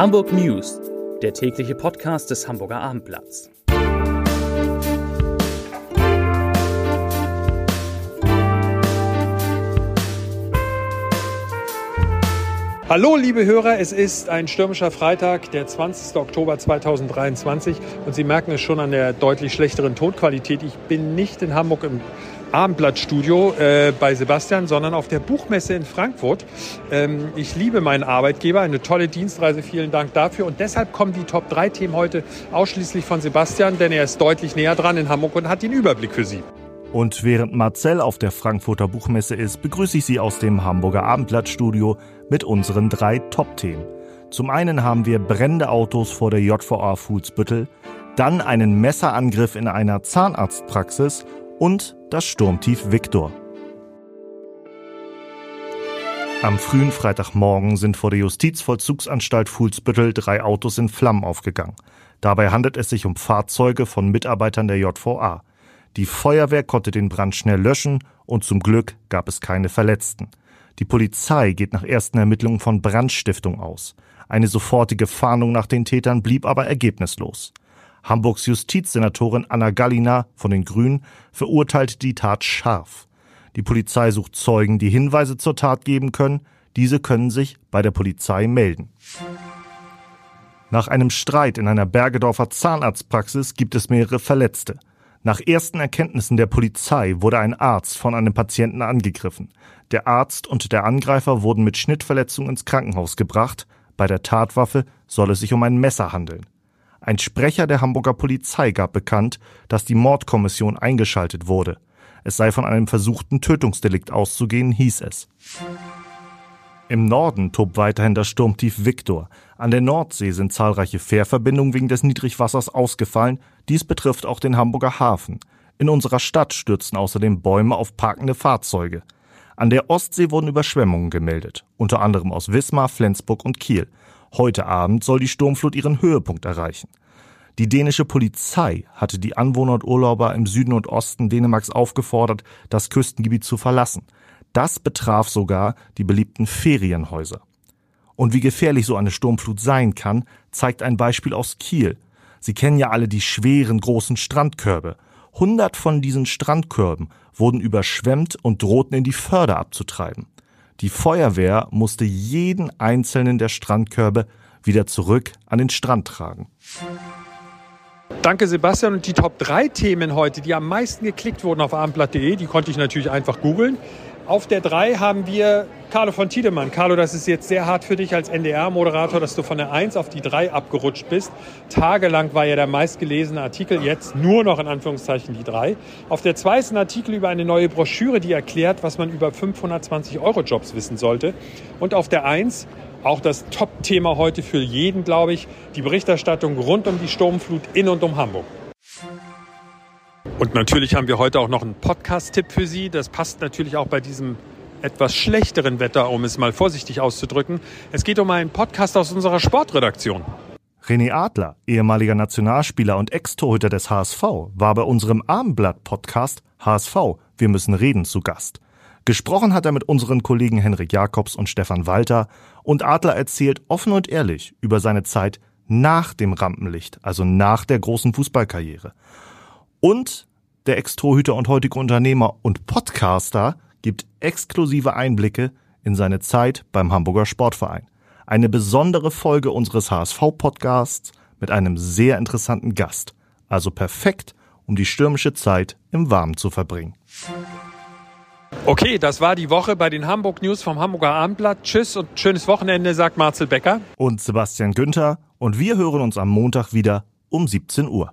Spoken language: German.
Hamburg News, der tägliche Podcast des Hamburger Abendblatts. Hallo liebe Hörer, es ist ein stürmischer Freitag, der 20. Oktober 2023 und Sie merken es schon an der deutlich schlechteren Tonqualität. Ich bin nicht in Hamburg im Abendblattstudio äh, bei Sebastian, sondern auf der Buchmesse in Frankfurt. Ähm, ich liebe meinen Arbeitgeber, eine tolle Dienstreise, vielen Dank dafür. Und deshalb kommen die Top 3 Themen heute ausschließlich von Sebastian, denn er ist deutlich näher dran in Hamburg und hat den Überblick für Sie. Und während Marcel auf der Frankfurter Buchmesse ist, begrüße ich Sie aus dem Hamburger Abendblattstudio mit unseren drei Top-Themen. Zum einen haben wir brennende Autos vor der JVA Fuhlsbüttel, dann einen Messerangriff in einer Zahnarztpraxis und das Sturmtief Viktor. Am frühen Freitagmorgen sind vor der Justizvollzugsanstalt Fuhlsbüttel drei Autos in Flammen aufgegangen. Dabei handelt es sich um Fahrzeuge von Mitarbeitern der JVA. Die Feuerwehr konnte den Brand schnell löschen und zum Glück gab es keine Verletzten. Die Polizei geht nach ersten Ermittlungen von Brandstiftung aus. Eine sofortige Fahndung nach den Tätern blieb aber ergebnislos. Hamburgs Justizsenatorin Anna Gallina von den Grünen verurteilte die Tat scharf. Die Polizei sucht Zeugen, die Hinweise zur Tat geben können. Diese können sich bei der Polizei melden. Nach einem Streit in einer Bergedorfer Zahnarztpraxis gibt es mehrere Verletzte. Nach ersten Erkenntnissen der Polizei wurde ein Arzt von einem Patienten angegriffen. Der Arzt und der Angreifer wurden mit Schnittverletzungen ins Krankenhaus gebracht. Bei der Tatwaffe soll es sich um ein Messer handeln. Ein Sprecher der Hamburger Polizei gab bekannt, dass die Mordkommission eingeschaltet wurde. Es sei von einem versuchten Tötungsdelikt auszugehen, hieß es. Im Norden tobt weiterhin das Sturmtief Viktor. An der Nordsee sind zahlreiche Fährverbindungen wegen des Niedrigwassers ausgefallen. Dies betrifft auch den Hamburger Hafen. In unserer Stadt stürzten außerdem Bäume auf parkende Fahrzeuge. An der Ostsee wurden Überschwemmungen gemeldet, unter anderem aus Wismar, Flensburg und Kiel. Heute Abend soll die Sturmflut ihren Höhepunkt erreichen. Die dänische Polizei hatte die Anwohner und Urlauber im Süden und Osten Dänemarks aufgefordert, das Küstengebiet zu verlassen. Das betraf sogar die beliebten Ferienhäuser. Und wie gefährlich so eine Sturmflut sein kann, zeigt ein Beispiel aus Kiel. Sie kennen ja alle die schweren großen Strandkörbe. Hundert von diesen Strandkörben wurden überschwemmt und drohten in die Förder abzutreiben. Die Feuerwehr musste jeden einzelnen der Strandkörbe wieder zurück an den Strand tragen. Danke Sebastian und die Top 3 Themen heute, die am meisten geklickt wurden auf abendblatt.de, die konnte ich natürlich einfach googeln. Auf der 3 haben wir Carlo von Tiedemann. Carlo, das ist jetzt sehr hart für dich als NDR-Moderator, dass du von der 1 auf die 3 abgerutscht bist. Tagelang war ja der meistgelesene Artikel, jetzt nur noch in Anführungszeichen die 3. Auf der 2 ist ein Artikel über eine neue Broschüre, die erklärt, was man über 520 Euro Jobs wissen sollte. Und auf der 1 auch das Top-Thema heute für jeden, glaube ich, die Berichterstattung rund um die Sturmflut in und um Hamburg. Und natürlich haben wir heute auch noch einen Podcast-Tipp für Sie. Das passt natürlich auch bei diesem etwas schlechteren Wetter, um es mal vorsichtig auszudrücken. Es geht um einen Podcast aus unserer Sportredaktion. René Adler, ehemaliger Nationalspieler und Ex-Torhüter des HSV, war bei unserem Abendblatt-Podcast HSV Wir müssen reden zu Gast. Gesprochen hat er mit unseren Kollegen Henrik Jakobs und Stefan Walter und Adler erzählt offen und ehrlich über seine Zeit nach dem Rampenlicht, also nach der großen Fußballkarriere. Und der Ex-Torhüter und heutige Unternehmer und Podcaster gibt exklusive Einblicke in seine Zeit beim Hamburger Sportverein. Eine besondere Folge unseres HSV-Podcasts mit einem sehr interessanten Gast. Also perfekt, um die stürmische Zeit im Warmen zu verbringen. Okay, das war die Woche bei den Hamburg News vom Hamburger Abendblatt. Tschüss und schönes Wochenende, sagt Marcel Becker. Und Sebastian Günther. Und wir hören uns am Montag wieder um 17 Uhr.